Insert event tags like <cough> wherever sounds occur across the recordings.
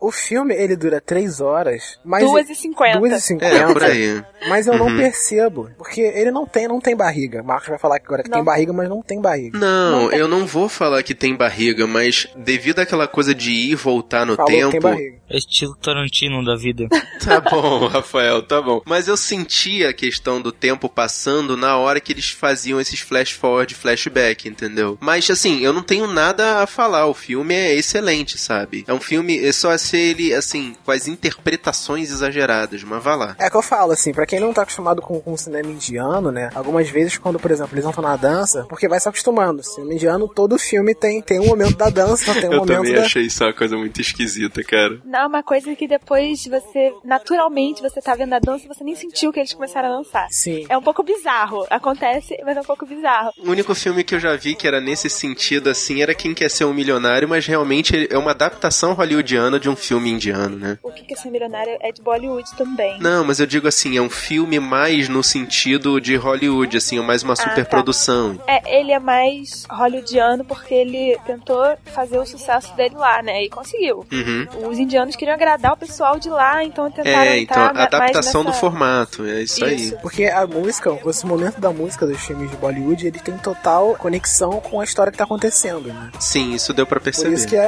O filme, ele dura 3 horas, mas... 2 e 50. 2 e 50. É, por aí. Mas eu não Uhum. percebo, porque ele não tem, não tem barriga. Marcos vai falar que agora que Não. tem barriga, mas não tem barriga. Não, Não tem. eu não vou falar que tem barriga, mas devido àquela coisa de ir e voltar no Falou que tem tempo. barriga. É estilo Tarantino da vida. <laughs> Tá bom, Rafael, tá bom. Mas eu senti a questão do tempo passando na hora que eles faziam esses flash forward, flashback, entendeu? Mas assim, eu não tenho nada a falar. O filme é excelente, sabe? É um filme, é só ser ele, assim, com as interpretações exageradas, mas vá lá. É que eu falo, assim, pra quem não tá acostumado com, com o cinema indiano, né? Algumas vezes, quando, por exemplo, eles entram na dança, porque vai se acostumando. Cinema indiano, todo filme tem, tem um momento da dança, tem um eu momento também da. achei isso uma coisa muito esquisita, cara. Não, uma coisa que depois você, naturalmente, você tá vendo a dança e você nem sentiu que eles começaram a dançar. Sim. É um pouco bizarro. Acontece, mas é um pouco bizarro. O único filme que eu já vi que era nesse sentido, assim, era Quem Quer Ser um Milionário, mas realmente é uma adaptação hollywoodiana de um filme indiano, né? O que que é ser milionário é de Bollywood também. Não, mas eu digo assim, é um filme mais no sentido de Hollywood, assim, é mais uma tá. superprodução. É, ele é mais hollywoodiano porque ele tentou fazer o sucesso dele lá, né? E conseguiu. Uhum. Os indianos queriam agradar o pessoal de lá, então tentaram É, então, adaptação do nessa- formato, é isso, Isso. Porque a música, esse momento da música dos filmes de Bollywood, ele tem total conexão com a história que tá acontecendo, né? aí. Sim, isso deu pra Por perceber. isso que é-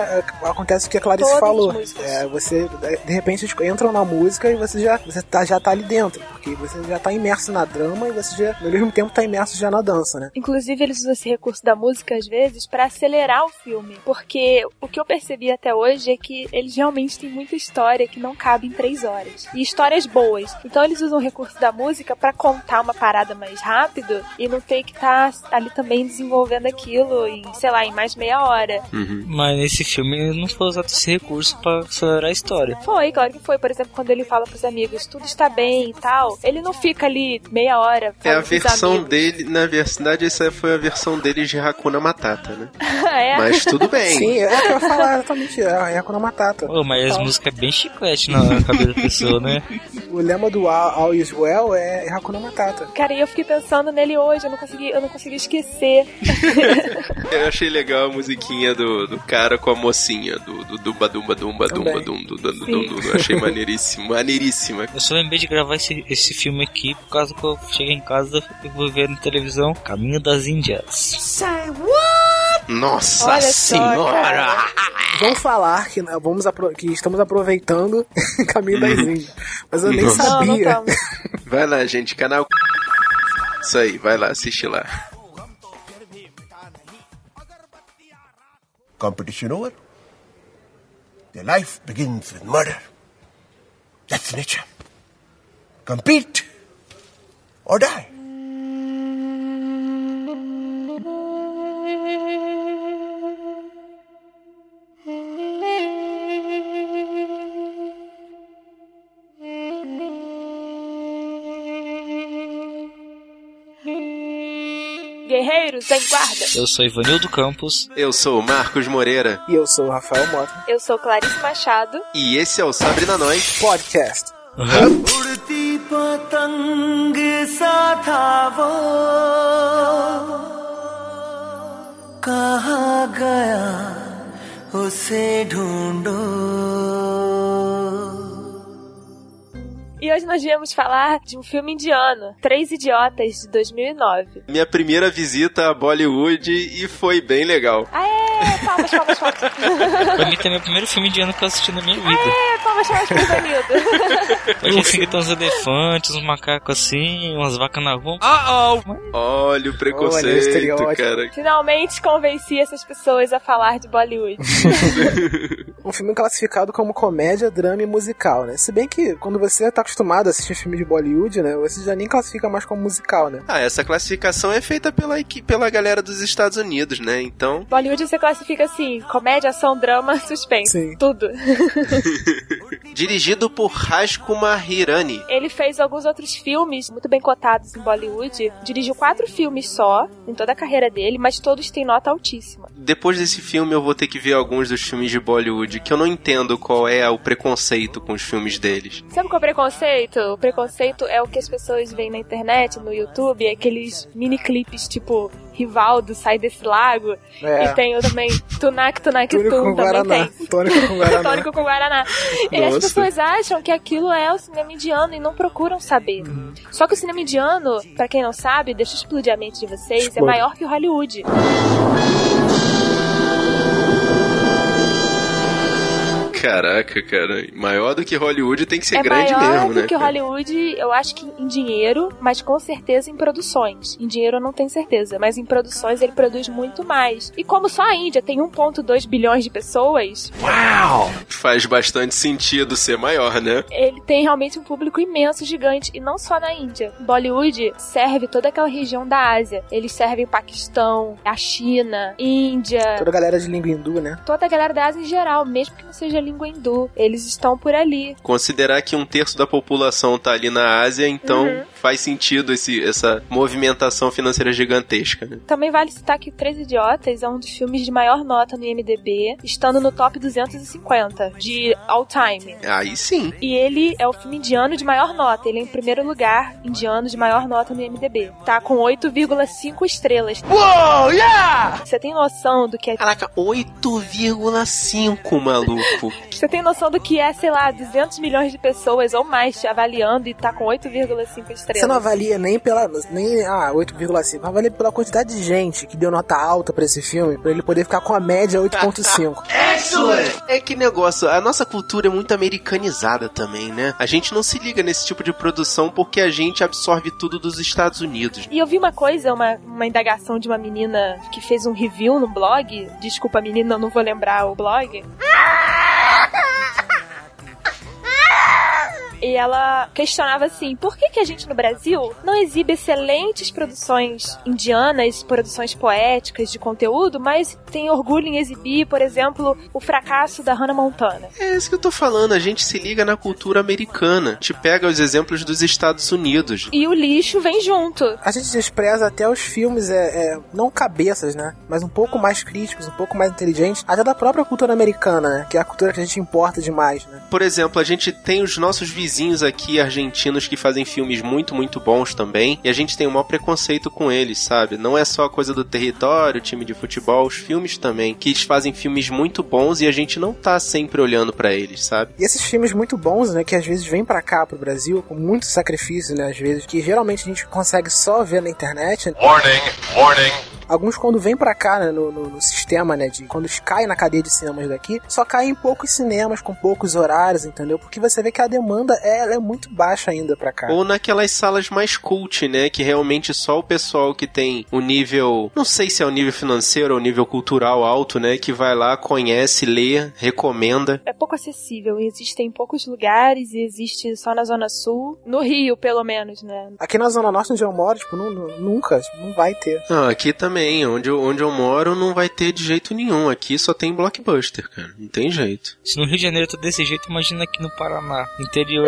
é- acontece o que a Clarice Todas as falou. É, você, de repente, eles entram na música e você já, você tá, já tá ali dentro. Porque você já tá imerso na drama e você já, ao mesmo tempo, tá imerso já na dança, né? Inclusive, eles usam esse recurso da música, às vezes, pra acelerar o filme. Porque o que eu percebi até hoje é que eles realmente têm muita história que não cabe em três horas. E histórias boas. Então, eles usam o recurso da música pra contar uma parada mais rápido e não ter que estar ali também desenvolvendo aquilo em, sei lá, em mais meia hora. Uhum. Mas nesse filme não foi usado esse recurso pra acelerar a história. Foi, claro que foi. Por exemplo, quando ele fala pros amigos, tudo está bem e tal, ele não fica ali meia hora. É a versão amigos. dele, na verdade, essa foi a versão dele de Hakuna Matata, né? <laughs> é. Mas tudo bem. Sim, é o que eu ia falar exatamente. É a Hakuna Matata. Pô, mas as músicas é bem chiclete na cabeça da pessoa, né? O lema do All, All Is Well é Hakuna Matata. Cara, e eu fiquei pensando nele hoje, eu não consegui, eu não consegui esquecer. <laughs> Eu achei legal a musiquinha do, do cara com a mocinha, do, do Dumba Dumba Dumba Dumba Também. Dumba Dumba Dumba Sim. Dumba. Eu achei maneiríssimo, maneiríssima. Eu só lembrei de gravar esse, esse filme aqui por causa que eu cheguei em casa e vou ver na televisão Caminho das Índias. Nossa Olha só, senhora! cara. Vamos falar que, né, vamos apro- que estamos aproveitando o <laughs> caminho das Índias. Mas eu nem Nossa. Não, não sabia. estamos. Vai lá, gente, canal. Isso aí, vai lá, assiste lá. Competition over. Their life begins with murder. That's nature. Compete or die. Guerreiros em guarda. Eu sou Ivanildo Campos. Eu sou o Marcos Moreira E eu sou o Rafael Mota. Eu sou Clarice Machado. e esse é o Sabrina Nós. Podcast. उड़ती पतंग सा था वो कहा गया उसे ढूंढो e hoje nós viemos falar de um filme indiano, Três Idiotas, de 2009. Minha primeira visita a Bollywood e foi bem legal. Aê, palmas, palmas, palmas. Pra mim também é o primeiro filme indiano que eu assisti na minha vida. Aê, palmas, palmas pro. Eu achei assim que tem uns elefantes, uns macacos assim, umas vacas na rua. Olha o Olha o preconceito, estereótipo. cara. Finalmente convenci essas pessoas a falar de Bollywood. <laughs> Um filme classificado como comédia, drama e musical, né? Se bem que quando você tá acostumado a assistir filme de Bollywood, né? Você já nem classifica mais como musical, né? Ah, essa classificação é feita pela, pela galera dos Estados Unidos, né? Então, Bollywood você classifica assim, comédia, ação, drama, <laughs> suspense. Sim. Tudo. <laughs> Dirigido por Rajkumar Hirani. Ele fez alguns outros filmes muito bem cotados em Bollywood. Dirigiu quatro filmes só em toda a carreira dele, mas todos têm nota altíssima. Depois desse filme eu vou ter que ver alguns dos filmes de Bollywood, que eu não entendo qual é o preconceito com os filmes deles. Sabe qual é o preconceito? O preconceito é o que as pessoas veem na internet, no YouTube, aqueles mini clipes tipo Rivaldo sai desse lago. É. E tem o também Tunak Tunak Tum com também Guaraná. tem. Tônico com Guaraná. <laughs> Tônico com Guaraná. E as Nossa. pessoas acham que aquilo é o cinema indiano e não procuram saber. Uhum. Só que o cinema indiano, pra quem não sabe, deixa eu explodir a mente de vocês, é Explode. maior que o Hollywood. Caraca, cara. Maior do que Hollywood tem que ser é grande maior mesmo, do né? que o cara? Hollywood, eu acho que em dinheiro, mas com certeza em produções. Em dinheiro eu não tenho certeza, mas em produções ele produz muito mais. E como só a Índia tem 1.2 bilhões de pessoas, Faz bastante sentido ser maior, né? ele tem realmente um público imenso, gigante, e não só na Índia. Bollywood serve toda aquela região da Ásia. Eles servem o Paquistão, a China, Índia, Toda a galera de língua hindu, né? toda a galera da Ásia em geral, mesmo que não seja língua hindu. Eles estão por ali. Considerar que um terço da população tá ali na Ásia, então Uhum. faz sentido esse, essa movimentação financeira gigantesca, né? Também vale citar que Três Idiotas é um dos filmes de maior nota no IMDB, estando no top 250 de all time. Aí sim. E ele é o filme indiano de maior nota. Ele é em primeiro lugar indiano de maior nota no IMDB. Tá com 8,5 estrelas. Uou, yeah! Você tem noção do que é. Caraca, 8,5, maluco. Você tem noção do que é, sei lá, 200 milhões de pessoas ou mais te avaliando e tá com 8,5 estrelas. Você não avalia nem pela. nem ah, 8,5. Avalia pela quantidade de gente que deu nota alta pra esse filme, pra ele poder ficar com a média 8,5. <laughs> É que negócio, a nossa cultura é muito americanizada também, né? A gente não se liga nesse tipo de produção porque a gente absorve tudo dos Estados Unidos. E eu vi uma coisa, uma, uma indagação de uma menina que fez um review no blog. Desculpa, menina, eu não vou lembrar o blog. E ela questionava assim: por que, que a gente no Brasil não exibe excelentes produções indianas, produções poéticas de conteúdo, mas tem orgulho em exibir, por exemplo, o fracasso da Hannah Montana? É isso que eu tô falando, a gente se liga na cultura americana. Te pega os exemplos dos Estados Unidos. E o lixo vem junto. A gente despreza até os filmes, é, é, não cabeças, né? Mas um pouco mais críticos, um pouco mais inteligentes, até da própria cultura americana, né? Que é a cultura que a gente importa demais, né? Por exemplo, a gente tem os nossos vizinhos aqui argentinos que fazem filmes muito, muito bons também, e a gente tem o maior preconceito com eles, sabe? Não é só a coisa do território, time de futebol, os filmes também, que eles fazem filmes muito bons e a gente não tá sempre olhando pra eles, sabe? E esses filmes muito bons, né? Que às vezes vêm pra cá, pro Brasil, com muito sacrifício, né? Às vezes, que geralmente a gente consegue só ver na internet. né? Warning, warning. Alguns quando vêm pra cá, né, no, no- no sistema, né, de quando caem na cadeia de cinemas daqui, só caem em poucos cinemas com poucos horários, entendeu? Porque você vê que a demanda é, ela é muito baixa ainda pra cá. Ou naquelas salas mais cult, né? Que realmente só o pessoal que tem o nível. Não sei se é o nível financeiro ou o nível cultural alto, né? Que vai lá, conhece, lê, recomenda. é pouco acessível. Existem poucos lugares e existe só na Zona Sul. No Rio, pelo menos, né? Aqui na Zona Norte, onde eu moro, tipo, não- não- nunca, tipo, não vai ter. Não, aqui também, onde eu, onde eu moro, não vai ter de jeito nenhum. Aqui só tem blockbuster, cara. Não tem jeito. Se no Rio de Janeiro tá desse jeito, imagina aqui no Paraná,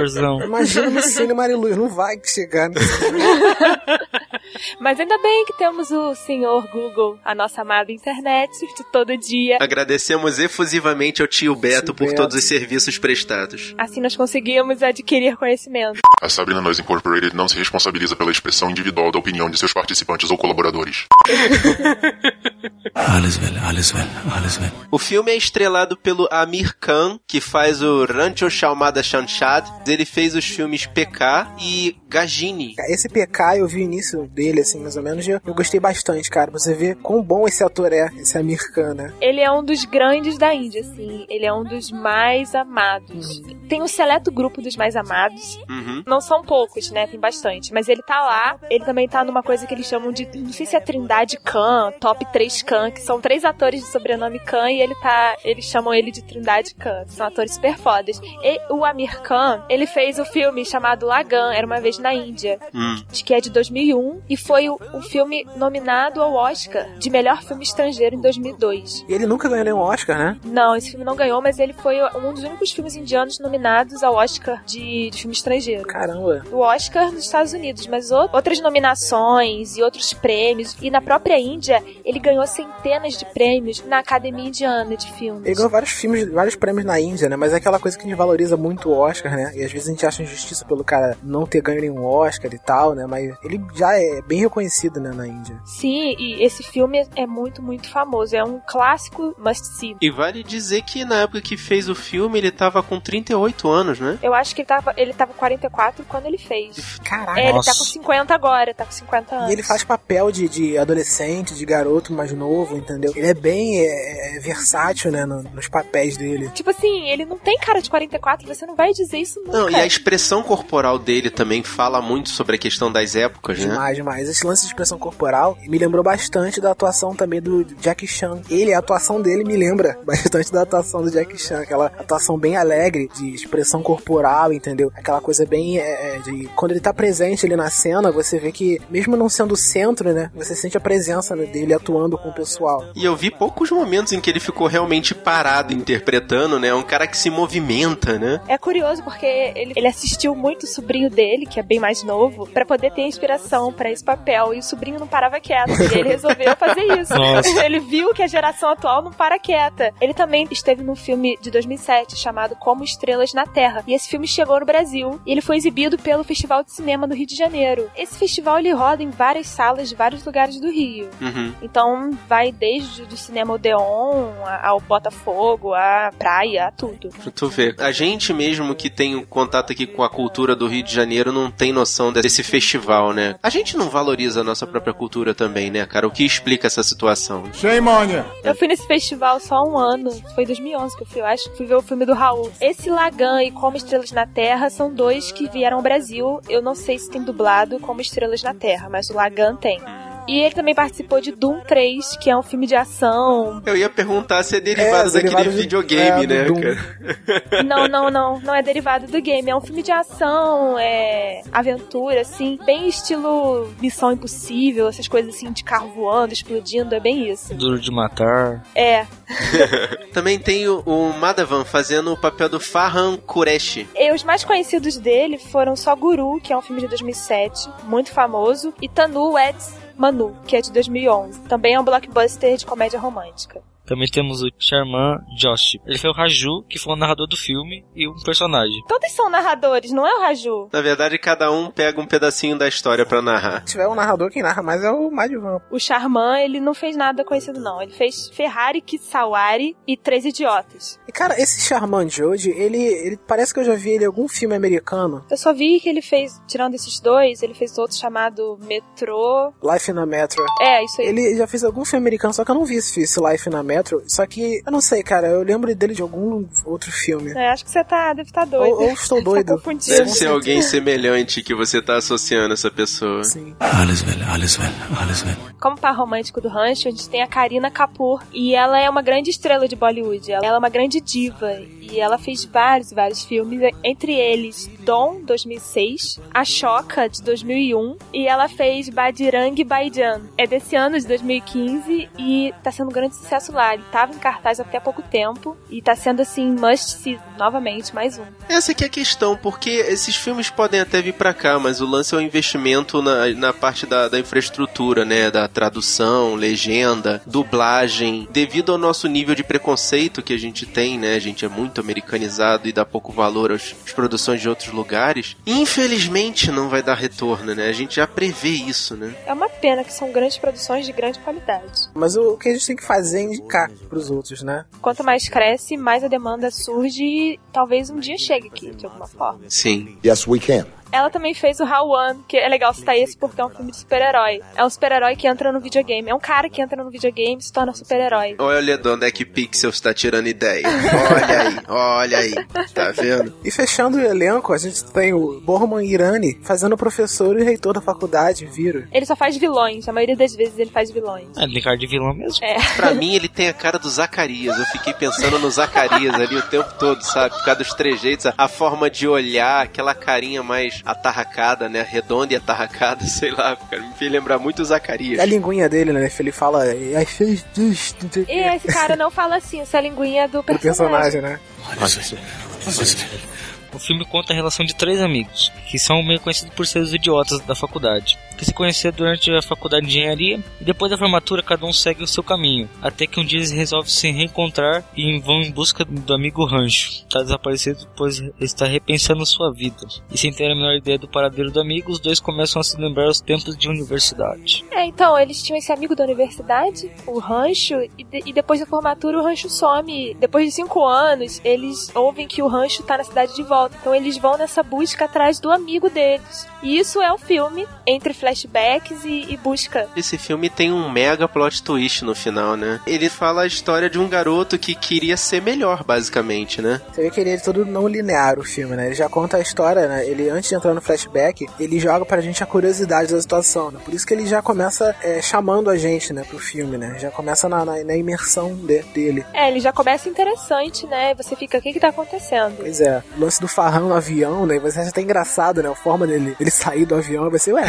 interiorzão. Imagina no Cine Mariluz, não vai chegar. Né? <laughs> Mas ainda bem que temos o senhor Google, a nossa amada internet de todo dia. Agradecemos efusivamente ao tio Beto Tio por Beto. todos os serviços prestados. Assim nós conseguimos adquirir conhecimento. A Sabrina Noise Incorporated não se responsabiliza pela expressão individual da opinião de seus participantes ou colaboradores. <laughs> Alles well, alles well, alles well. O filme é estrelado pelo Amir Khan, que faz o Rancho Shalmada Shanshad. Ele fez os filmes PK e Gajini. Esse PK, eu vi o início dele, assim, mais ou menos, e eu, eu gostei bastante, cara. Você vê quão bom esse ator é, esse Amir Khan, né? Ele é um dos grandes da Índia, assim. Ele é um dos mais amados. Tem um seleto grupo dos mais amados. Uhum. Não são poucos, né? Tem bastante. Mas ele tá lá. Ele também tá numa coisa que eles chamam de. Não sei se é Trindade Khan, Top 3 Khan, que são três atores de sobrenome Khan e ele tá. Eles chamam ele de Trindade Khan. São atores super fodas. E o Amir Khan, ele fez o filme chamado Lagan, Era uma vez na Índia. Hum. Que é de 2001. e foi o, o filme nominado ao Oscar de melhor filme estrangeiro em 2002. E ele nunca ganhou nenhum Oscar, né? Não, esse filme não ganhou, mas ele foi um dos únicos filmes indianos nominados ao Oscar de, de filme estrangeiro. Caramba. O Oscar nos Estados Unidos, mas o- outras nominações e outros prêmios. E na própria Índia, ele ganhou centenas de prêmios na Academia Indiana de Filmes. Ele ganhou vários filmes, vários prêmios na Índia, né? Mas é aquela coisa que a gente valoriza muito o Oscar, né? E às vezes a gente acha injustiça pelo cara não ter ganho nenhum Oscar e tal, né? Mas ele já é bem reconhecido, né, na Índia. Sim, e esse filme é muito, muito famoso. É um clássico must see. E vale dizer que na época que fez o filme, ele tava com 38 anos, né? Eu acho que ele tava, ele tava com 44 quando ele fez. Caraca. É, ele Nossa. tá com 50 agora, tá com 50 anos. E ele faz papel de, de adolescente, de garoto mais novo, entendeu? Ele é bem é, é, versátil, né, no- nos papéis dele. Tipo assim, ele não tem cara de 44, você não vai dizer isso nunca. Não, e a expressão corporal dele também fala muito sobre a questão das épocas, né? Demais, demais. Esse lance de expressão corporal me lembrou bastante da atuação também do Jack Chan. Ele, a atuação dele me lembra <laughs> bastante da atuação do Jack Chan. Aquela atuação bem alegre, de expressão corporal, entendeu? Aquela coisa bem é, é, de... Quando ele tá presente ali na cena, você vê que, mesmo não sendo o centro, né? Você sente a presença né, dele atuando com o pessoal. E eu vi poucos momentos em que ele ficou realmente parado interpretando, né? Um cara que se movimenta, né? É curioso porque ele, ele assistiu muito o sobrinho dele, que é bem mais novo, pra poder ter inspiração pra esse papel. E o sobrinho não parava quieto. E ele resolveu fazer isso. <laughs> Nossa. Ele viu que a geração atual não para quieta. Ele também esteve num filme de 2007 chamado Como Estrelas na Terra. E esse filme chegou no Brasil. E ele foi exibido pelo Festival de Cinema do Rio de Janeiro. Esse festival ele roda em várias salas de vários lugares do Rio. Uhum. Então vai desde o cinema Odeon ao Botafogo, a praia, a tudo. Pra tu ver. A gente mesmo que tem contato aqui com a cultura do Rio de Janeiro não tem noção desse festival, né? A gente não valoriza a nossa própria cultura também, né, cara? O que explica essa situação? Shame on you. Eu fui nesse festival só um ano, foi em 2011 que eu fui, eu acho. Fui ver o filme do Raul. Esse Lagan e Como Estrelas na Terra são dois que vieram ao Brasil. Eu não sei se tem dublado Como Estrelas na Terra, mas o Lagan tem. E ele também participou de Doom 3, que é um filme de ação. Eu ia perguntar se é derivado É, daquele derivado de- videogame, é, né, cara? Não, não, não. Não é derivado do game. É um filme de ação, é aventura, assim. Bem estilo Missão Impossível, essas coisas assim de carro voando, explodindo. É bem isso. Duro de matar. É. <laughs> Também tem o, o Madhavan fazendo o papel do Farhan Qureshi. E os mais conhecidos dele foram só Guru, que é um filme de 2007, muito famoso, e Tanu Eds Manu, que é de 2011. Também é um blockbuster de comédia romântica. Também temos o Charman Josh. Ele foi o Raju, que foi o narrador do filme e um personagem. Todos são narradores, não é o Raju? Na verdade, cada um pega um pedacinho da história pra narrar. Se tiver um narrador, quem narra mais é o Madhavan. O Charman, ele não fez nada conhecido, não. Ele fez Ferrari, Kisawari e Três Idiotas. E cara, esse Charman Jode, ele, ele parece que eu já vi ele em algum filme americano. Eu só vi que ele fez, tirando esses dois, ele fez outro chamado Metrô. Life na Metro. É, isso aí. Ele já fez algum filme americano, só que eu não vi esse, esse Life na Metro. Só que, eu não sei, cara, eu lembro dele de algum outro filme. É, acho que você tá, deve estar doido. Ou, ou estou <laughs> doido. Tá. Deve ser alguém semelhante que você tá associando essa pessoa. Sim. Well. Como par romântico do rancho, a gente tem a Karina Kapoor. E ela é uma grande estrela de Bollywood. Ela é uma grande diva. E ela fez vários, vários filmes. Entre eles, Dom, 2006. A Choca, de 2001. E ela fez Badirang Baijan. É desse ano, de 2015. E tá sendo um grande sucesso lá. Ele tava em cartaz até há pouco tempo. E tá sendo, assim, must see. Novamente, mais um. Essa aqui é a questão, porque esses filmes podem até vir pra cá, mas o lance é o investimento na, na parte da, da infraestrutura, né? Da tradução, legenda, dublagem. Devido ao nosso nível de preconceito que a gente tem, né? A gente é muito americanizado e dá pouco valor às, às produções de outros lugares. Infelizmente não vai dar retorno, né? A gente já prevê isso, né? É uma pena que são grandes produções de grande qualidade. Mas o, o que a gente tem que fazer é indicar pros outros, né? Quanto mais cresce, mais a demanda surge e talvez um dia chegue aqui, de alguma forma. Sim. Yes, we can. Ela também fez o How que é legal citar esse porque é um filme de super-herói. É um super-herói que entra no videogame. É um cara que entra no videogame e se torna super-herói. Olha de onde é que Pixels tá tirando ideia. Olha aí, olha aí. Tá vendo? E fechando o elenco, a gente tem o Borman Irani fazendo professor e reitor da faculdade, Viro. Ele só faz vilões, a maioria das vezes ele faz vilões. É, ele tem cara de vilão mesmo. É. Pra mim, ele tem a cara do Zacarias. Eu fiquei pensando no Zacarias ali o tempo todo, sabe? Por causa dos trejeitos, a forma de olhar, aquela carinha mais atarracada, né? Redonda e atarracada, <laughs> sei lá, cara. Me fez lembrar muito o Zacarias. E a linguinha dele, né? Ele fala. I fez this", não sei o quê. E esse cara não fala assim, essa linguinha é do O personagem. personagem, né? O filme conta a relação de três amigos, que são meio conhecidos por ser os idiotas da faculdade, que se conheceram durante a faculdade de engenharia e depois da formatura cada um segue o seu caminho, até que um dia eles resolvem se reencontrar e vão em busca do amigo Rancho. Está desaparecido pois está repensando sua vida. E sem ter a menor ideia do paradeiro do amigo, os dois começam a se lembrar os tempos de universidade. É, então, eles tinham esse amigo da universidade, o Rancho, e, de- e depois da formatura o Rancho some. Depois de cinco anos, eles ouvem que o Rancho tá na cidade de volta. Então eles vão nessa busca atrás do amigo deles. E isso é o filme, entre flashbacks e, e busca. Esse filme tem um mega plot twist no final, né? Ele fala a história de um garoto que queria ser melhor, basicamente, né? Você vê que ele é todo não linear o filme, né? Ele já conta a história, né? Ele, antes de entrar no flashback, ele joga pra gente a curiosidade da situação, né? Por isso que ele já começa é, chamando a gente, né, pro filme, né? Já começa na, na, na imersão de- dele. É, ele já começa interessante, né? Você fica, o que que tá acontecendo? Pois é, o lance do farrão no avião, né? Você acha até engraçado, né? A forma dele ele sair do avião, vai ser, ué,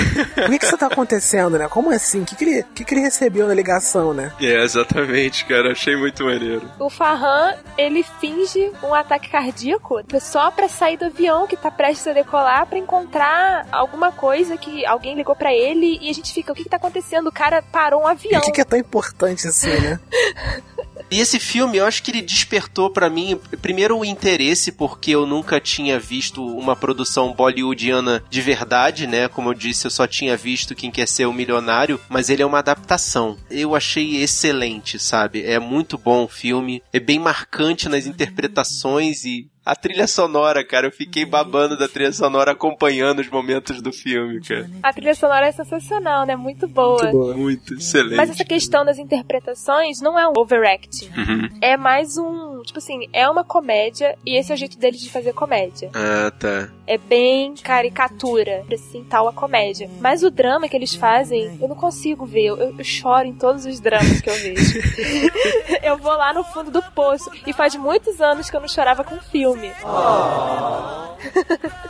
o que que isso tá acontecendo, né? Como assim? O que que ele, que que ele recebeu na ligação, né? É, exatamente, cara. Achei muito maneiro. O Farhan, ele finge um ataque cardíaco só pra sair do avião que tá prestes a decolar pra encontrar alguma coisa que alguém ligou pra ele e a gente fica, o que que tá acontecendo? O cara parou um avião. O que que é tão importante assim, né? <laughs> E esse filme, eu acho que ele despertou pra mim, primeiro, o interesse, porque eu nunca tinha visto uma produção bollywoodiana de verdade, né? Como eu disse, eu só tinha visto Quem Quer Ser o Milionário, mas ele é uma adaptação. Eu achei excelente, sabe? É muito bom o filme, é bem marcante nas interpretações e a trilha sonora, cara, eu fiquei babando da trilha sonora acompanhando os momentos do filme, cara. A trilha sonora é sensacional, né? Muito boa. Muito boa. Muito excelente. Mas essa questão das interpretações não é um overacting. Uhum. É mais um. Tipo assim, é uma comédia e esse é o jeito deles de fazer comédia. Ah, tá. É bem caricatura, assim, tal a comédia. Mas o drama que eles fazem, eu não consigo ver. Eu, eu choro em todos os dramas que eu vejo. <laughs> eu vou lá no fundo do poço. E faz muitos anos que eu não chorava com filme.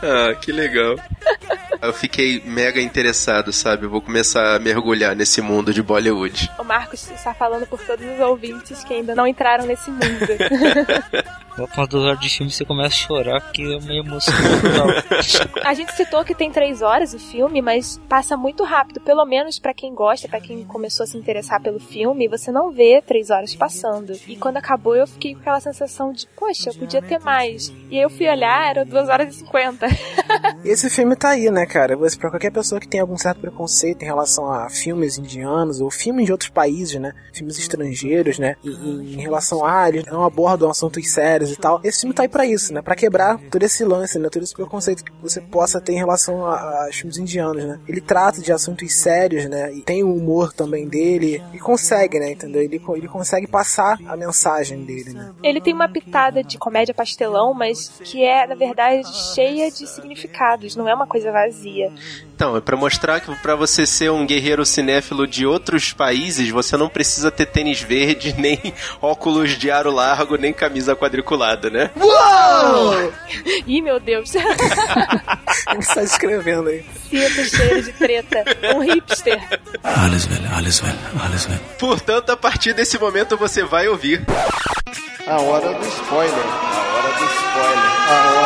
Ah, que legal. Eu fiquei mega interessado, sabe? Eu vou começar a mergulhar nesse mundo de Bollywood. O Marcos está falando por todos os ouvintes que ainda não entraram nesse mundo. <laughs> As duas horas de filme você começa a chorar, porque é uma emoção total. A gente citou que tem três horas o filme, mas passa muito rápido. Pelo menos pra quem gosta, pra quem começou a se interessar pelo filme, você não vê três horas passando. E quando acabou, eu fiquei com aquela sensação de, poxa, podia ter mais. E aí eu fui olhar, era duas horas e cinquenta. E esse filme tá aí, né, cara? Pra qualquer pessoa que tem algum certo preconceito em relação a filmes indianos ou filmes de outros países, né? Filmes estrangeiros, né? E, e em relação a, eles não abordam assuntos sérios e tal. Esse filme tá aí pra isso, né? Pra quebrar todo esse lance, né? Todo esse preconceito que você possa ter em relação a, a filmes indianos, né? Ele trata de assuntos sérios, né? E tem o humor também dele. E consegue, né? Entendeu? Ele, ele consegue passar a mensagem dele, né? Ele tem uma pitada de comédia pastelão, mas que é, na verdade, cheia de significados, não é uma coisa vazia. Então, é pra mostrar que pra você ser um guerreiro cinéfilo de outros países, você não precisa ter tênis verde, <laughs> nem óculos de aro largo, nem camisa quadriculada, né? <laughs> Ih, meu Deus. <laughs> Ele está escrevendo aí. Sinto cheiro de treta. Um hipster. Alles well, alles well, alles well. Portanto, a partir desse momento você vai ouvir. A hora do spoiler. A hora do spoiler. A hora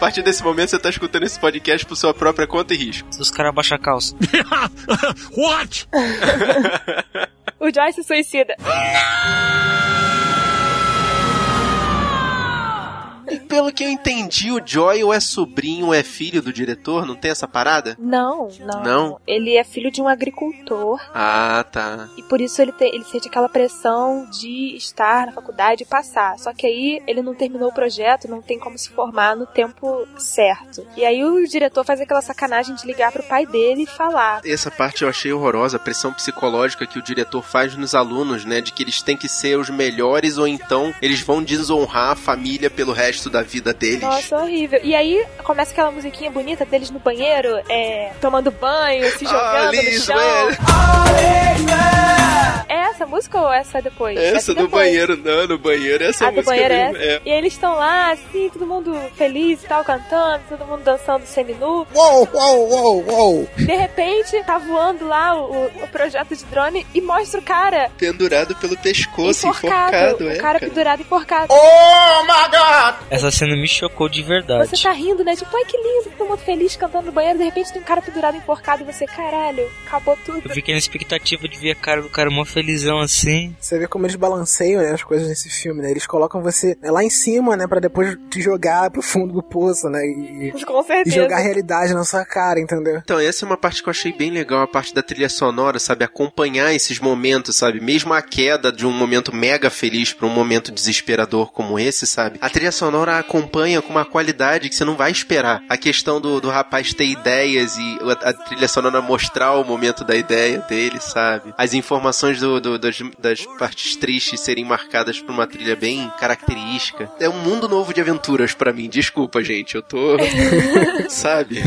partir desse momento você tá escutando esse podcast por sua própria conta e risco. Os caras baixam a calça. <laughs> What? <laughs> O Joyce se suicida. E pelo que eu entendi, o Joy ou é sobrinho ou é filho do diretor, não tem essa parada? Não, não. Não? Ele é filho de um agricultor Ah, tá. e por isso ele, tem, ele sente aquela pressão de estar na faculdade e passar. Só que aí ele não terminou o projeto, não tem como se formar no tempo certo. E aí o diretor faz aquela sacanagem de ligar pro pai dele e falar. Essa parte eu achei horrorosa, a pressão psicológica que o diretor faz nos alunos, né? De que eles têm que ser os melhores ou então eles vão desonrar a família pelo resto da da vida deles. Nossa, horrível. E aí começa aquela musiquinha bonita deles no banheiro, é, tomando banho, se jogando no Alice, chão. É essa música ou essa é depois? Essa do depois. banheiro, não, no banheiro, essa A do música banheiro é mesmo. essa. E eles estão lá, assim, todo mundo feliz e tal, cantando, todo mundo dançando seminu. Uou, uou, uou, uou. De repente, tá voando lá o, o projeto de drone e mostra o cara Pendurado pelo pescoço, enforcado. enforcado, o é, cara, cara. pendurado enforcado. Oh my God! Essa cena me chocou de verdade. Você tá rindo, né? Tipo, ai que lindo, todo mundo feliz cantando no banheiro. De repente tem um cara pendurado enforcado e você, caralho, acabou tudo. Eu fiquei na expectativa de ver a cara do cara mó felizão assim. Você vê como eles balanceiam né, as coisas nesse filme, né? Eles colocam você lá em cima, né? Pra depois te jogar pro fundo do poço, né? E, Com e certeza. jogar a realidade na sua cara, entendeu? Então, essa é uma parte que eu achei bem legal, a parte da trilha sonora, sabe? Acompanhar esses momentos, sabe? Mesmo a queda de um momento mega feliz pra um momento desesperador como esse, sabe? A trilha sonora acompanha com uma qualidade que você não vai esperar. A questão do, do rapaz ter ideias e a, a trilha sonora mostrar o momento da ideia dele, sabe? As informações do, do- das, das partes tristes serem marcadas por uma trilha bem característica. É um mundo novo de aventuras pra mim. Desculpa, gente, eu tô. <laughs> sabe?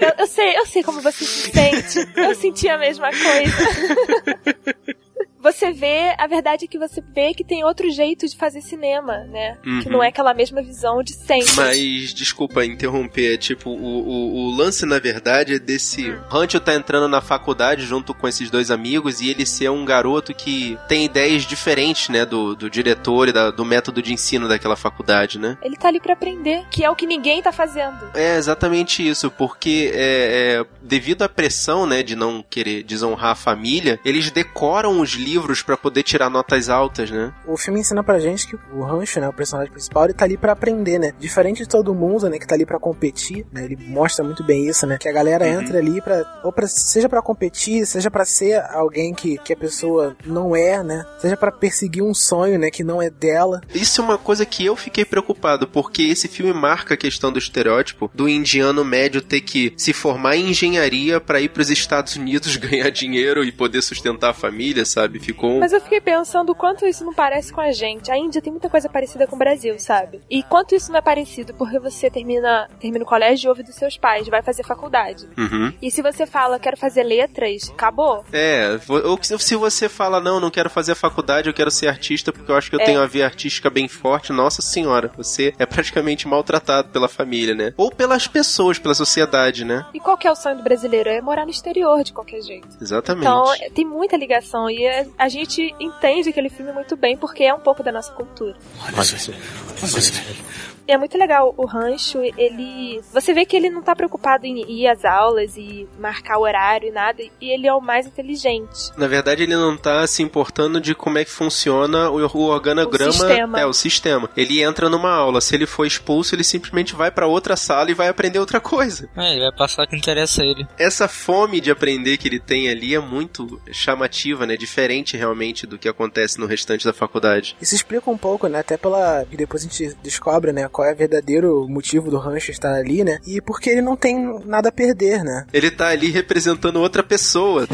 Eu, eu sei, eu sei como você se sente. Eu senti a mesma coisa. <laughs> Você vê, a verdade é que você vê que tem outro jeito de fazer cinema, né? Que Uhum. não é aquela mesma visão de sempre. Mas, desculpa interromper, é tipo, o, o, o lance, na verdade, é desse... Hunter tá entrando na faculdade junto com esses dois amigos e ele ser um garoto que tem ideias diferentes, né, do, do diretor e da- do método de ensino daquela faculdade, né? Ele tá ali pra aprender, que é o que ninguém tá fazendo. É exatamente isso, porque é, é, devido à pressão, né, de não querer desonrar a família, eles decoram os livros pra poder tirar notas altas, né? O filme ensina pra gente que o Rancho, né, o personagem principal, ele tá ali pra aprender, né? Diferente de todo mundo, né, que tá ali pra competir, né? Ele mostra muito bem isso, né? Que a galera Uhum. entra ali pra, ou pra, seja pra competir, seja pra ser alguém que, que a pessoa não é, né? Seja pra perseguir um sonho, né, que não é dela. Isso é uma coisa que eu fiquei preocupado, porque esse filme marca a questão do estereótipo do indiano médio ter que se formar em engenharia pra ir pros Estados Unidos <laughs> ganhar dinheiro e poder sustentar a família, sabe? Ficou Mas eu fiquei pensando o quanto isso não parece com a gente. A Índia tem muita coisa parecida com o Brasil, sabe? E quanto isso não é parecido, porque você termina, termina o colégio e ouve dos seus pais, vai fazer faculdade. Uhum. E se você fala, quero fazer letras, acabou. É, ou se você fala, não, não quero fazer faculdade, eu quero ser artista porque eu acho que eu É. tenho a veia artística bem forte, nossa senhora, você é praticamente maltratado pela família, né? Ou pelas pessoas, pela sociedade, né? E qual que é o sonho do brasileiro? É morar no exterior de qualquer jeito. Exatamente. Então, é- tem muita ligação e é- a gente entende aquele filme muito bem porque é um pouco da nossa cultura. E é muito legal o rancho, ele. Você vê que ele não tá preocupado em ir às aulas e marcar o horário e nada, e ele é o mais inteligente. Na verdade, ele não tá se importando de como é que funciona o, o organograma. O sistema. É, o sistema. Ele entra numa aula, se ele for expulso, ele simplesmente vai pra outra sala e vai aprender outra coisa. É, ele vai passar o que interessa a ele. Essa fome de aprender que ele tem ali é muito chamativa, né? Diferente realmente do que acontece no restante da faculdade. Isso explica um pouco, né? Até pela. E depois a gente descobre, né? Qual é o verdadeiro motivo do Rancho estar ali, né? E porque ele não tem nada a perder, né? Ele tá ali representando outra pessoa.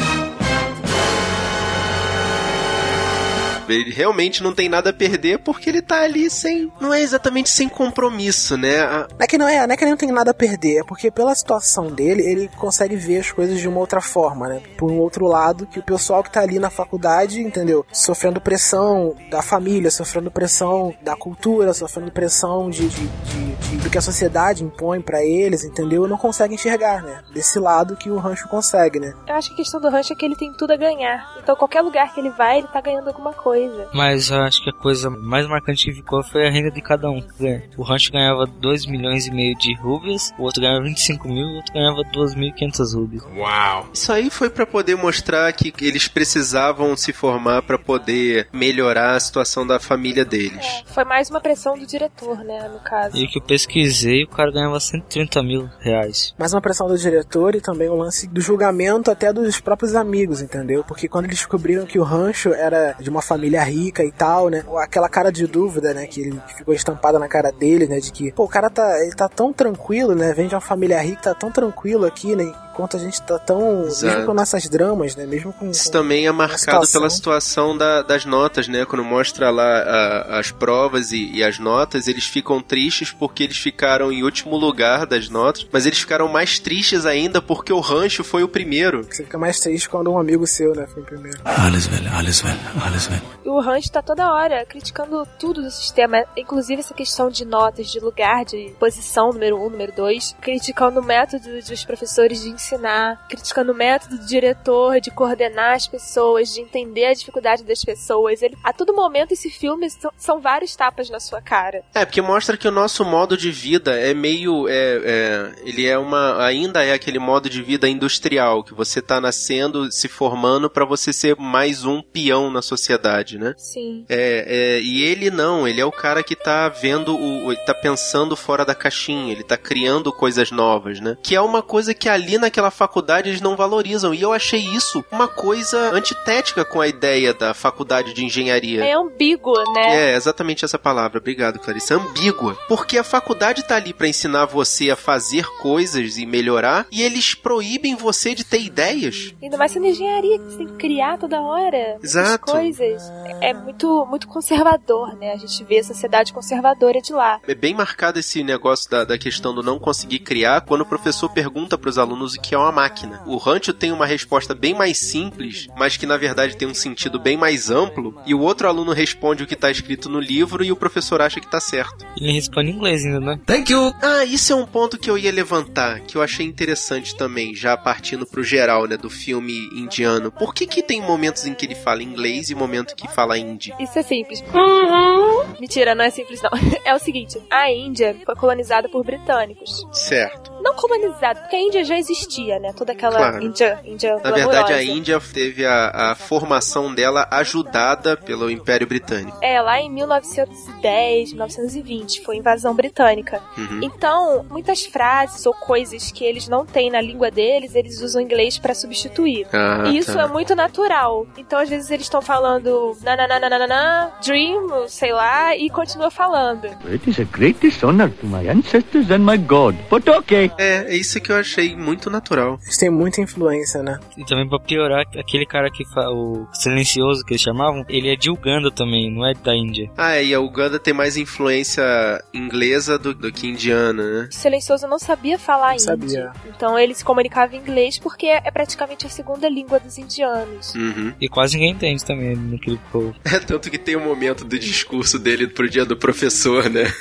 Ele realmente não tem nada a perder porque ele tá ali sem. Não é exatamente sem compromisso, né? A- Não é que não é, não é que ele não tem nada a perder, é porque pela situação dele, ele consegue ver as coisas de uma outra forma, né? Por um outro lado, que o pessoal que tá ali na faculdade, entendeu? Sofrendo pressão da família, sofrendo pressão da cultura, sofrendo pressão de, de, de- de- do que a sociedade impõe pra eles, entendeu? Não consegue enxergar, né? Desse lado que o rancho consegue, né? Eu acho que a questão do rancho é que ele tem tudo a ganhar. Então, qualquer lugar que ele vai, ele tá ganhando alguma coisa. Mas eu acho que a coisa mais marcante que ficou foi a renda de cada um. né? O rancho ganhava 2 milhões e meio de rúbias, o outro ganhava 25 mil, o outro ganhava 2.500 rúbias. Isso aí foi pra poder mostrar que eles precisavam se formar pra poder melhorar a situação da família deles. Foi mais uma pressão do diretor, né, no caso. E o que eu pesquisei, o cara ganhava 130 mil reais. Mais uma pressão do diretor e também o lance do julgamento até dos próprios amigos, entendeu? Porque quando eles descobriram que o rancho era de uma família rica e tal, né? Aquela cara de dúvida, né? Que ele ficou estampada na cara dele, né? De que, pô, o cara tá, ele tá tão tranquilo, né? Vem de uma família rica, tá tão tranquilo aqui, né? Quanto a gente tá tão. Exato. Mesmo com nossas dramas, né? Mesmo com. Isso com- também é marcado situação. pela situação da- das notas, né? Quando mostra lá a- as provas e, e as notas, eles ficam tristes porque eles ficaram em último lugar das notas, mas eles ficaram mais tristes ainda porque o rancho foi o primeiro. Você fica mais triste quando um amigo seu, né? Foi o primeiro. Alles well, alles well, alles well. E o Rancho tá toda hora criticando tudo do sistema, inclusive essa questão de notas, de lugar, de posição, número um, número dois, criticando o método dos professores de ensinar, criticando o método do diretor de coordenar as pessoas, de entender a dificuldade das pessoas. Ele, a todo momento esse filme são, vários tapas na sua cara. É, porque mostra que o nosso modo de vida é meio. É, é, ele é uma. Ainda é aquele modo de vida industrial, que você tá nascendo, se formando pra você ser mais um peão na sociedade, né? Sim. É, é, e ele não, ele é o cara que tá vendo o. tá pensando fora da caixinha, ele tá criando coisas novas, né? Que é uma coisa que ali naquela faculdade eles não valorizam. E eu achei isso uma coisa antitética com a ideia da faculdade de engenharia. É ambíguo, né? É, exatamente essa palavra. Obrigado, Clarice. Ambígua. Porque a faculdade tá ali pra ensinar você a fazer coisas e melhorar, e eles proíbem você de ter ideias. Ainda mais sendo engenharia, que você tem que criar toda hora. Exato. coisas. É muito, muito conservador, né? A gente vê a sociedade conservadora de lá. É bem marcado esse negócio da, da questão do não conseguir criar quando o professor pergunta pros alunos o que é uma máquina. O Rancho tem uma resposta bem mais simples, mas que na verdade tem um sentido bem mais amplo, e o outro aluno responde o que tá escrito no livro e o professor acha que tá certo. Ele responde em inglês ainda, né? Thank you. Ah, isso é um ponto que eu ia levantar, que eu achei interessante também, já partindo pro geral, né, do filme indiano. Por que que tem momentos em que ele fala inglês e momento que fala hindi? Isso é simples. Mentira, não é simples não. <laughs> É o seguinte, a Índia foi colonizada por britânicos. Certo. Não colonizada, porque a Índia já existia, né? Toda aquela Claro. Índia, Índia Na verdade, a. Índia teve a, a formação dela ajudada pelo Império Britânico. É, lá em 1910, 1920, foi invasão britânica. Uhum. Então, muitas frases ou coisas que eles não têm na língua deles, eles usam inglês pra substituir. Ah, E isso tá. é muito natural. Então, às vezes, eles estão falando nananana, dream, sei lá, e continua falando. It is a great dishonor to my ancestors and my God, but okay. É, é isso que eu achei muito natural. Eles têm muita influência, né? E também pra piorar, aquele cara que fa... o silencioso que eles chamavam, ele é de Uganda também, não é da Índia. Ah, e a Uganda tem mais influência inglesa do, do que indiana, né? O silencioso não sabia falar Não hindi. sabia. Então, ele se comunicava em inglês porque é praticamente a segunda língua dos indianos. Uhum. E quase ninguém entende também naquele povo. <laughs> É tanto que tem um momento do discurso dele pro dia do professor, né?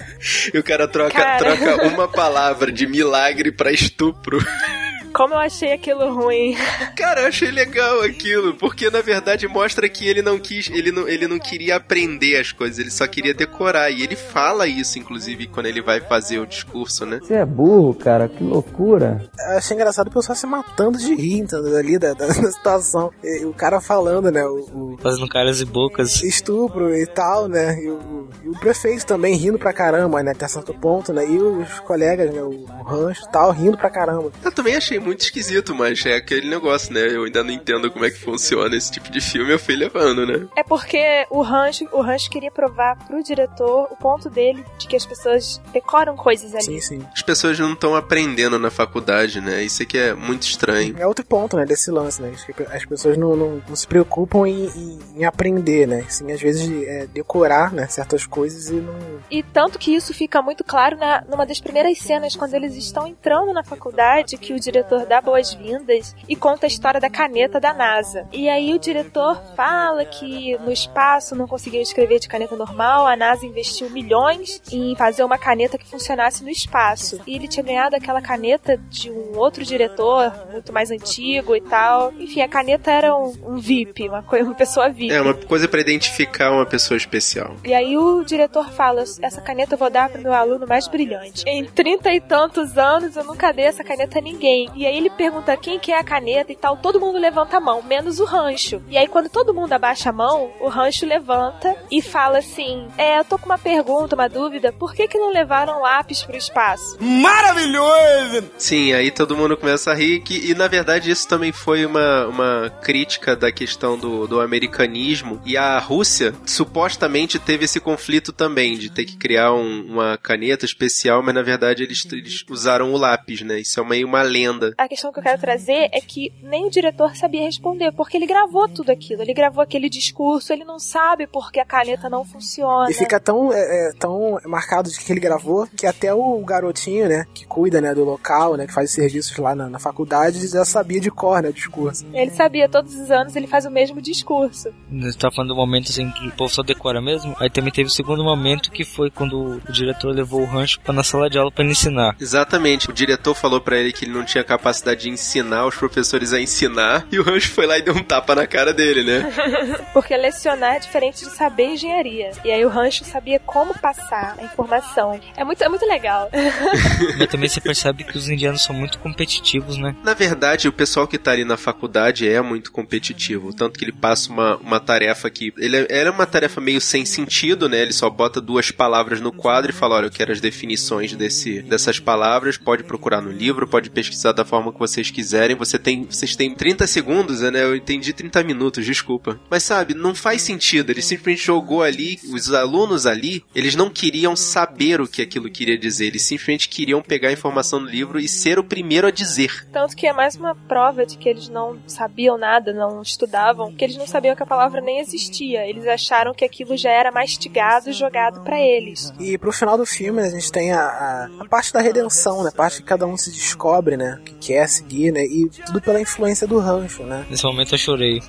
E o cara troca, Cara. troca uma palavra de milagre pra estupro. <laughs> Como eu achei aquilo ruim. Cara, eu achei legal aquilo, porque na verdade mostra que ele não quis, ele não, ele não queria aprender as coisas, ele só queria decorar. E ele fala isso, inclusive, quando ele vai fazer o discurso, né? Você é burro, cara, que loucura. Eu achei engraçado o pessoal se matando de rir, entendeu? Ali da, da, da situação. E, o cara falando, né? O, o Fazendo caras e bocas. estupro e tal, né? E o, e o prefeito também rindo pra caramba, né? Até certo ponto, né? E os colegas, né? O, o rancho e tal, rindo pra caramba. Eu também achei muito esquisito, mas é aquele negócio, né? Eu ainda não entendo como é que funciona esse tipo de filme, eu fui levando, né? É porque o Rancho, o Rancho queria provar pro diretor o ponto dele de que as pessoas decoram coisas ali. Sim, sim. As pessoas não estão aprendendo na faculdade, né? Isso aqui é muito estranho. É outro ponto, né? Desse lance, né? As pessoas não, não, não se preocupam em, em- em aprender, né? Sim, às vezes é, decorar, né? Certas coisas e não. E tanto que isso fica muito claro na, numa das primeiras cenas, quando eles estão entrando na faculdade, que o diretor dá boas-vindas e conta a história da caneta da NASA. E aí o diretor fala que no espaço não conseguiam escrever de caneta normal, a NASA investiu milhões em fazer uma caneta que funcionasse no espaço. E ele tinha ganhado aquela caneta de um outro diretor, muito mais antigo e tal. Enfim, a caneta era um, um VIP, uma, coisa, uma pessoa VIP. É uma coisa pra identificar uma pessoa especial. E aí o diretor fala: essa caneta eu vou dar pro meu aluno mais brilhante. Em trinta e tantos anos eu nunca dei essa caneta a ninguém. E aí ele pergunta quem quer a caneta e tal. Todo mundo levanta a mão, menos o rancho. E aí quando todo mundo abaixa a mão, o rancho levanta e fala assim: É, eu tô com uma pergunta, uma dúvida. Por que que não levaram lápis pro espaço? Maravilhoso! Sim, aí todo mundo começa a rir, que, e na verdade isso também foi uma, uma crítica da questão do, do americanismo. E a Rússia supostamente teve esse conflito também, de ter que criar um- uma caneta especial, mas na verdade eles, eles usaram o lápis, né? Isso é meio uma lenda A questão que eu quero trazer é que nem o diretor sabia responder, porque ele gravou tudo aquilo. Ele gravou aquele discurso, ele não sabe porque a caneta não funciona. E fica tão, é, é, tão marcado de que ele gravou que até o garotinho, né, que cuida, né, do local, né, que faz serviços lá na, na faculdade, já sabia de cor, né, o discurso. Ele sabia, todos os anos ele faz o mesmo discurso. Você tá falando do momento assim que o povo só decora mesmo? Aí também teve o segundo momento que foi quando o diretor levou o rancho pra na sala de aula pra ele ensinar. Exatamente. O diretor falou pra ele que ele não tinha capacidade de ensinar os professores a ensinar e o rancho foi lá e deu um tapa na cara dele, né? <laughs> Porque lecionar é diferente de saber engenharia. E aí o rancho sabia como passar a informação. É muito, é muito legal. <laughs> Mas também você percebe que os indianos são muito competitivos, né? Na verdade, o pessoal que tá ali na faculdade é muito competitivo. Tanto que ele passa uma, uma tarefa que. Ele é, era uma tarefa meio sem sentido, né? Ele só bota duas palavras no quadro e fala: olha, eu quero as definições desse, dessas palavras. Pode procurar no livro, pode pesquisar da forma que vocês quiserem. Você tem, vocês têm 30 segundos, né? Eu entendi 30 minutos, desculpa. Mas sabe, não faz sentido. Ele simplesmente jogou ali, os alunos ali, eles não queriam saber o que aquilo queria dizer. Eles simplesmente queriam pegar a informação do livro e ser o primeiro a dizer. Tanto que é mais uma prova de que eles não sabiam nada, não estudavam, que eles não sabiam que a palavra nem existia. Eles acharam que aquilo já era mastigado e jogado para eles. E pro final do filme, a gente tem a, a, a, parte da redenção, né? A parte que cada um se descobre, né? Que quer seguir, né? E tudo pela influência do rancho, né? Nesse momento eu chorei.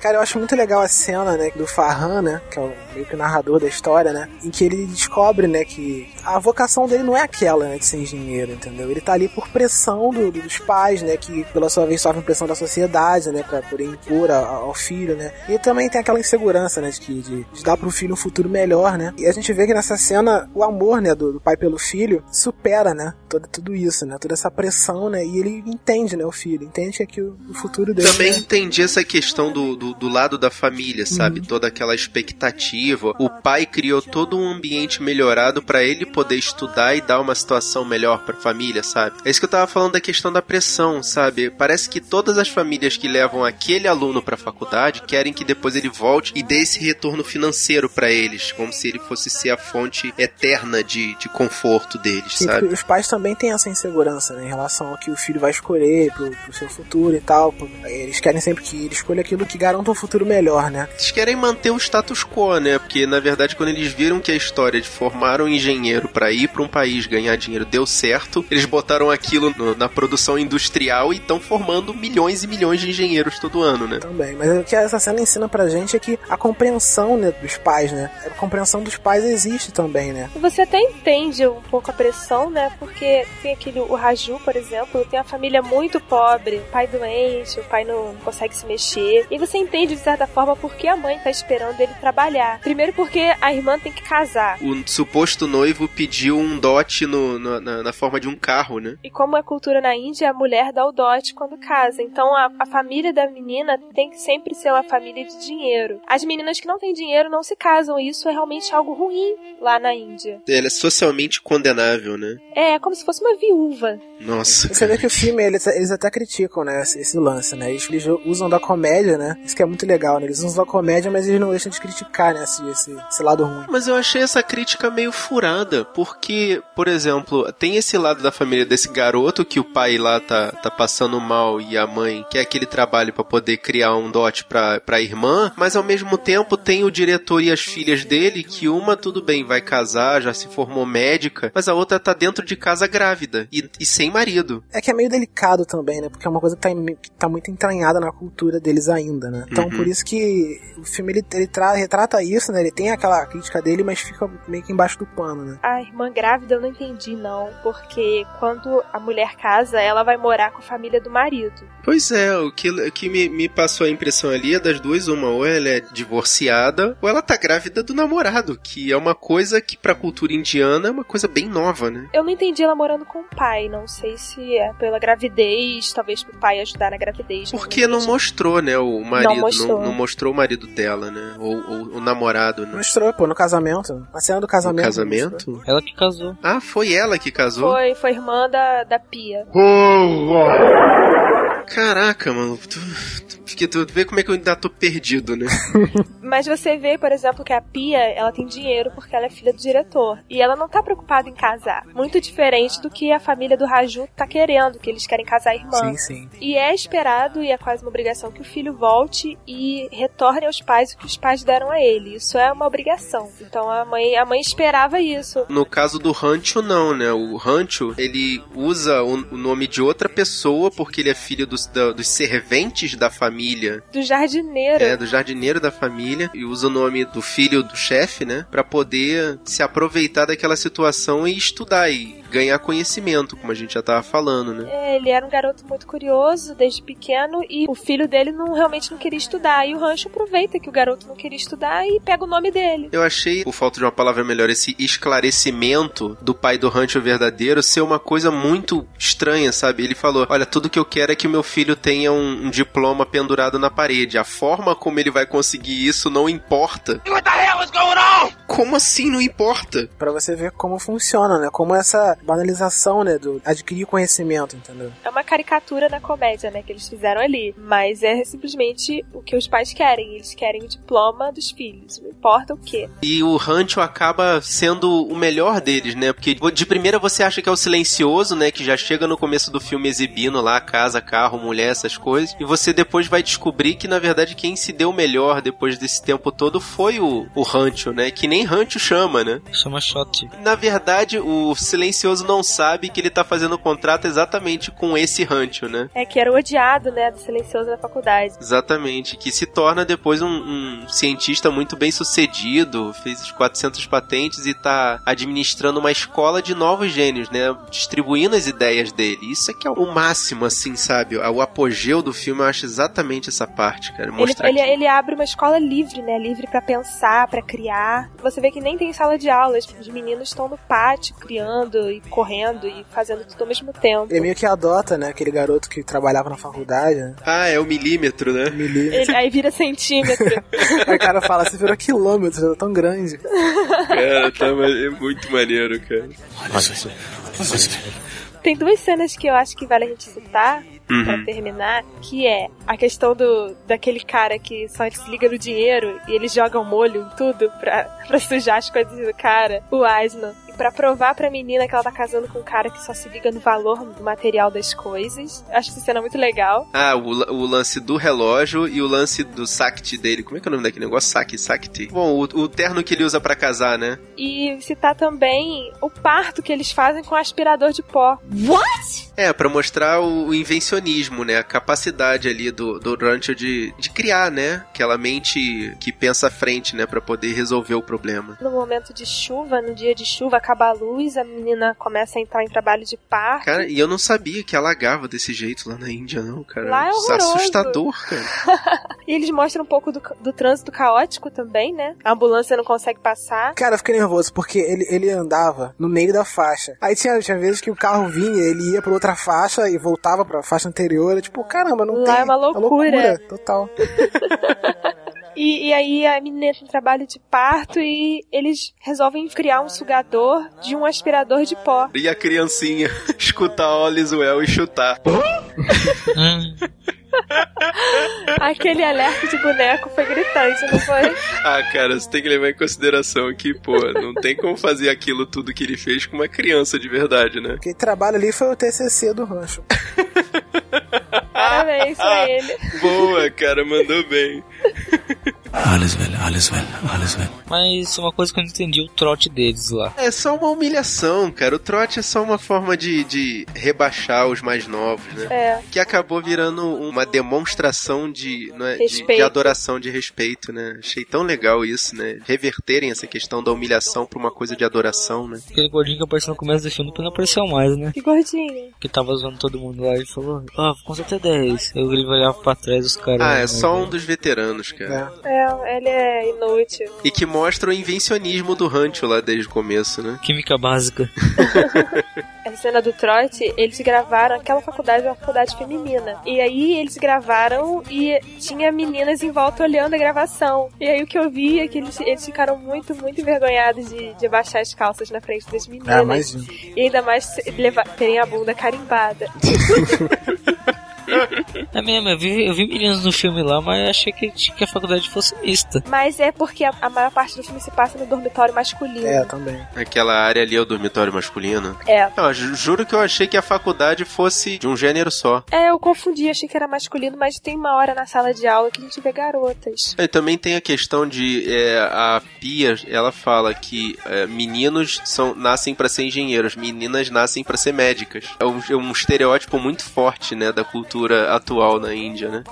Cara, eu acho muito legal a cena, né, do Farhan, né, que é o meio que o narrador da história, né, em que ele descobre, né, que a vocação dele não é aquela, né, de ser engenheiro, entendeu? Ele tá ali por pressão do, dos pais, né, que pela sua vez sofrem pressão da sociedade, né, pra poder impor ao, filho, né. E também tem aquela insegurança, né, de, que, de, de dar pro filho um futuro melhor, né. E a gente vê que nessa cena o amor, né, do, do pai pelo filho supera, né, todo, tudo isso, né, toda essa pressão, né, e ele entende, né, o filho, entende que o, o futuro dele... Também né, entendi essa questão do, do, do lado da família, sabe? Uhum. Toda aquela expectativa. O pai criou todo um ambiente melhorado para ele poder estudar e dar uma situação melhor para a família, sabe? É isso que eu tava falando da questão da pressão, sabe? Parece que todas as famílias que levam aquele aluno para a faculdade querem que depois ele volte e dê esse retorno financeiro para eles, como se ele fosse ser a fonte eterna de, de conforto deles, Sim, sabe? Os pais também têm essa insegurança né, em relação ao que o filho vai escolher pro, pro seu futuro e tal. Eles querem sempre que ele escolha aquilo que garanta um futuro melhor, né? Eles querem manter o status quo, né? Porque na verdade quando eles viram que a história de formar um engenheiro para ir para um país ganhar dinheiro deu certo, eles botaram aquilo no, na produção industrial e estão formando milhões e milhões de engenheiros todo ano, né? Também, mas o que essa cena ensina pra gente é que a compreensão né, dos pais, né? A compreensão dos pais existe também, né? Você até entende um pouco a pressão, né? Porque tem aquele, o Raju, por exemplo, tem uma família muito pobre, pai doente, o pai não consegue se mexer, e você entende de certa forma porque a mãe tá esperando ele trabalhar. Primeiro porque a irmã tem que casar. O suposto noivo pediu um dote no, no, na, na, forma de um carro, né? E como é cultura na Índia, a mulher dá o dote quando casa. Então a, a família da menina tem que sempre ser uma família de dinheiro. As meninas que não têm dinheiro não se casam. E isso é realmente algo ruim lá na Índia. Ela é socialmente condenável, né? É, como se fosse uma viúva. Nossa. Você vê que o filme, eles, eles até criticam, né, esse, esse lance, né? Eles, eles, usam da comédia, né? Isso que é muito legal, né? Eles usam da comédia, mas eles não deixam de criticar, né, esse, esse, esse lado ruim. Mas eu achei essa crítica meio furada, porque, por exemplo, tem esse lado da família desse garoto que o pai lá tá, tá passando mal e a mãe quer aquele trabalho para poder criar um dote pra, pra irmã, mas ao mesmo tempo tem o diretor e as filhas dele que uma, tudo bem, vai casar, já se formou médica, mas a outra tá dentro de casa grávida e, e sem marido. É que é meio delicado também, né? Porque é uma coisa que tá, que tá muito entranhada na cultura deles ainda, né? Então Uhum. por isso que o filme ele, ele tra- retrata isso, né? Ele tem aquela crítica dele, mas fica meio que embaixo do pano, né? A irmã grávida eu não entendi, não. Porque quando a mulher casa, ela vai morar com a família do marido. Pois é, o que, o que me, me passou a impressão ali é das duas, uma, ou ela é divorciada, ou ela tá grávida do namorado, que é uma coisa que pra cultura indiana é uma coisa bem nova, né? Eu não entendi ela morando com o pai. Não sei se é pela gravidez, talvez pro pai ajudar na gravidez. Porque não mostrou, né, o marido, não mostrou. não mostrou o marido dela, né, ou, ou o namorado, né. Mostrou, pô, no casamento. Na cena do casamento. No casamento? Ela que casou. Ah, foi ela que casou? Foi, foi irmã da, da Pia. Caraca, mano. Tu, tu Porque tu vê como é que eu ainda tô perdido, né? <laughs> Mas você vê, por exemplo, que a Pia, ela tem dinheiro porque ela é filha do diretor. E ela não tá preocupada em casar. Muito diferente do que a família do Raju tá querendo, que eles querem casar irmã. Sim, sim. E é esperado, e é quase uma obrigação, que o filho volte e retorne aos pais o que os pais deram a ele. Isso é uma obrigação. Então a mãe, a mãe esperava isso. No caso do Rancho, não, né? O Rancho, ele usa o, o nome de outra pessoa porque ele é filho dos, da- dos serventes da família. Do jardineiro. É, do jardineiro da família. E usa o nome do filho do chefe, né? Pra poder se aproveitar daquela situação e estudar e ganhar conhecimento, como a gente já tava falando, né? É, ele era um garoto muito curioso desde pequeno e o filho dele não realmente não queria estudar. E o Rancho aproveita que o garoto não queria estudar e pega o nome dele. Eu achei, por falta de uma palavra melhor, esse esclarecimento do pai do Rancho verdadeiro ser uma coisa muito estranha, sabe? Ele falou: Olha, tudo que eu quero é que o meu filho tenha um, um diploma pendurado na parede. A forma como ele vai conseguir isso não importa. Como assim não importa? Pra você ver como funciona, né? Como essa banalização, né? Do adquirir conhecimento, entendeu? É uma caricatura na comédia, né, que eles fizeram ali. Mas é simplesmente o que os pais querem. Eles querem o diploma dos filhos. Não importa o quê. E o Rancho acaba sendo o melhor deles, né? Porque de primeira você acha que é o silencioso, né? Que já chega no começo do filme exibindo lá casa, carro, mulher, essas coisas. E você depois vai descobrir que, na verdade, quem se deu melhor depois desse tempo todo foi o, o Rancho, né? Que nem Rancho chama, né? Chama shot. Na verdade, o silencioso não sabe que ele tá fazendo o contrato exatamente com esse Rancho, né? É que era o odiado, né, do silencioso da faculdade. Exatamente, que se torna depois um, um cientista muito bem sucedido, fez os 400 patentes e tá administrando uma escola de novos gênios, né? Distribuindo as ideias dele. Isso é que é o máximo, assim, sabe? O apogeu do filme, eu acho exatamente essa parte, cara. Ele, Mostrar ele, que- ele abre uma escola livre, né? Livre pra pensar, pra criar. Você vê que nem tem sala de aulas. Os meninos estão no pátio criando e correndo e fazendo tudo ao mesmo tempo. Ele meio que adota, né? Aquele garoto que trabalhava na faculdade, né? Ah, é o milímetro, né? Milímetro. Ele, aí vira centímetro. <laughs> Aí o cara fala, você virou quilômetro, tá tão grande. Cara, tá, ma- é muito maneiro, cara. Tem duas cenas que eu acho que vale a gente citar Uhum. pra terminar, que é a questão do daquele cara que só se liga no dinheiro e ele joga um molho em tudo pra, pra sujar as coisas do cara, o Asno. Pra provar pra menina que ela tá casando com um cara que só se liga no valor do material das coisas. Acho essa cena muito legal. Ah, o, o lance do relógio e o lance do Sakti dele. Como é que é o nome daquele negócio? Sakti, Sakti. Bom, o, o terno que ele usa pra casar, né? E citar também o parto que eles fazem com aspirador de pó. What? É, pra mostrar o, o invencionismo, né? A capacidade ali do, do Rancho de, de criar, né? Aquela mente que pensa à frente, né? Pra poder resolver o problema. No momento de chuva, no dia de chuva, acaba a luz, a menina começa a entrar em trabalho de parto. Cara, e eu não sabia que alagava desse jeito lá na Índia, não, cara. Lá é Isso horroroso. assustador, cara. <laughs> E eles mostram um pouco do, do trânsito caótico também, né? A ambulância não consegue passar. Cara, eu fiquei nervoso porque ele, ele andava no meio da faixa. Aí tinha, tinha vezes que o carro vinha, ele ia pra outra faixa e voltava pra faixa anterior. É Tipo, caramba, não Lá tem. é uma loucura. total. <laughs> E, e aí a menina entra em trabalho de parto e eles resolvem criar um sugador de um aspirador de pó. E a criancinha <laughs> escutar All is Well e chutar. Hum, Aquele alerta de boneco foi gritante, não foi? Ah, cara, você tem que levar em consideração que, pô, não tem como fazer aquilo tudo que ele fez com uma criança de verdade, né? Quem trabalha ali foi o TCC do rancho. <laughs> Parabéns pra ele. Boa, cara, mandou bem. Alles well, alles well, alles well. mas uma coisa que eu não entendi, o trote deles lá. É só uma humilhação, cara. O trote é só uma forma de, de rebaixar os mais novos, né? É. Que acabou virando uma demonstração de, não é, de, de adoração, de respeito, né? Achei tão legal isso, né? Reverterem essa questão da humilhação pra uma coisa de adoração, né? Aquele gordinho que apareceu no começo do filme, depois não apareceu mais, né? Que gordinho. Que tava zoando todo mundo lá e falou, ah, com certeza 10. Eu ele olhava pra trás os caras. Ah, é né, só um dos veteranos, cara. É, ele é inútil. E que mostra o invencionismo do Rancho lá desde o começo, né? Química básica. <laughs> Essa cena do trote, eles gravaram aquela faculdade, é uma faculdade feminina. E aí eles gravaram e tinha meninas em volta olhando a gravação. E aí o que eu vi é que eles, eles ficaram muito, muito envergonhados de, de abaixar as calças na frente das meninas. Ah, imagina. E ainda mais levar, terem a bunda carimbada. <laughs> <laughs> É mesmo, eu vi, eu vi meninos no filme lá, mas achei que, que a faculdade fosse mista. Mas é porque a, a maior parte do filme se passa no dormitório masculino. É, também. Aquela área ali é o dormitório masculino. É. Não, ju- juro que eu achei que a faculdade fosse de um gênero só. É, eu confundi, achei que era masculino, mas tem uma hora na sala de aula que a gente vê garotas. E também tem a questão de é, a Pia, ela fala que é, meninos são, nascem pra ser engenheiros, meninas nascem pra ser médicas. É um, é um estereótipo muito forte, né, da cultura atual na Índia, né?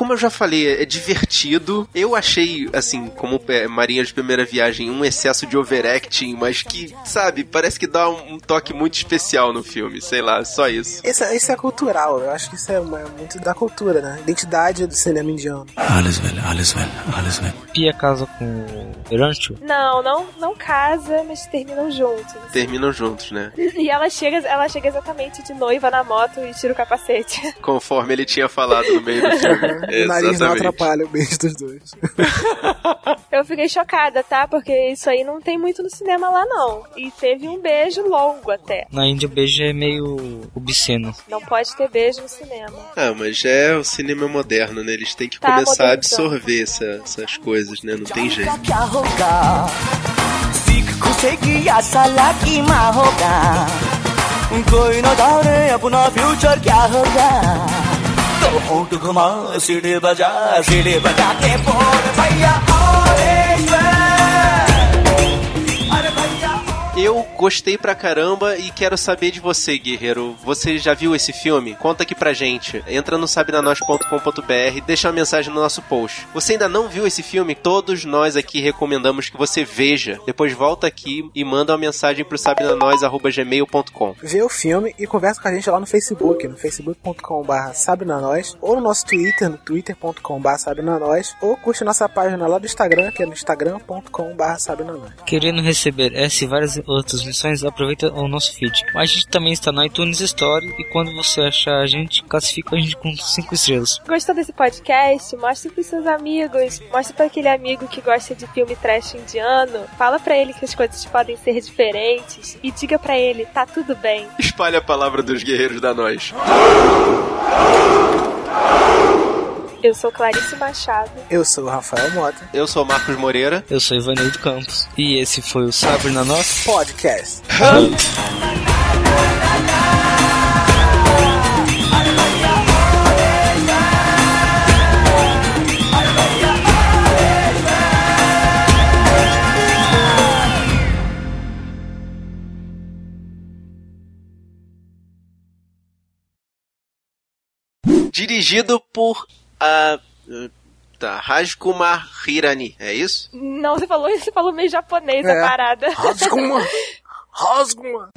Como eu já falei, é divertido. Eu achei, assim, como é, Marinha de Primeira Viagem, um excesso de overacting, mas que, sabe, parece que dá um, um toque muito especial no filme. Sei lá, só isso. Isso, é- isso é cultural, eu acho que isso é uma- muito da cultura, né? Identidade do cinema indiano. Well, alles well. Pia casa com Rancho. Não, não, não casa, mas terminam juntos. Terminam juntos, né? <laughs> E ela chega, ela chega exatamente de noiva na moto e tira o capacete. Conforme ele tinha falado no meio do filme. O <laughs> <laughs> nariz não Exatamente. atrapalha o beijo dos dois. <laughs> Eu fiquei chocada, tá? Porque isso aí não tem muito no cinema lá, não. E teve um beijo longo até. Na Índia o beijo é meio obsceno. Não pode ter beijo no cinema. Ah, mas é o cinema moderno, né? Eles têm que Tá começar a modernizando. absorver essa- essas coisas, né? Não tem jeito. क्या होगा सीख खुशेगी या साला की माँ होगा कोई न जाने अपना फ्यूचर क्या होगा तो होट घुमा सीढ़ी बजा सीढ़ी बजा के बोल भैया Eu gostei pra caramba e quero saber de você, guerreiro. Você já viu esse filme? Conta aqui pra gente. Entra no sabinanois.com.br, deixa uma mensagem no nosso post. Você ainda não viu esse filme? Todos nós aqui recomendamos que você veja. Depois volta aqui e manda uma mensagem pro sabinanois.gmail.com. Vê o filme e conversa com a gente lá no Facebook, no facebook.com.br sabinanós, ou no nosso Twitter, no twitter.com.br sabinanós, ou curte nossa página lá do Instagram, que é no instagram.com.br sabinanós. Querendo receber essa e várias outras lições, aproveita o nosso feed. A gente também está no iTunes Store e quando você achar a gente, classifica a gente com 5 estrelas. Gostou desse podcast? Mostre pros seus amigos. Mostre pra aquele amigo que gosta de filme trash indiano. Fala pra ele que as coisas podem ser diferentes. E diga pra ele, tá tudo bem. Espalhe a palavra dos guerreiros da nós. Eu sou Clarice Machado. Eu sou o Rafael Mota. Eu sou Marcos Moreira. Eu sou Ivanildo Campos. E esse foi o Sabre na Nossa Podcast. Dirigido por a. Tá, Rajkumar Hirani, é isso? Não, você falou, você falou meio japonês É. a parada. Rasguma! <laughs> Rasguma!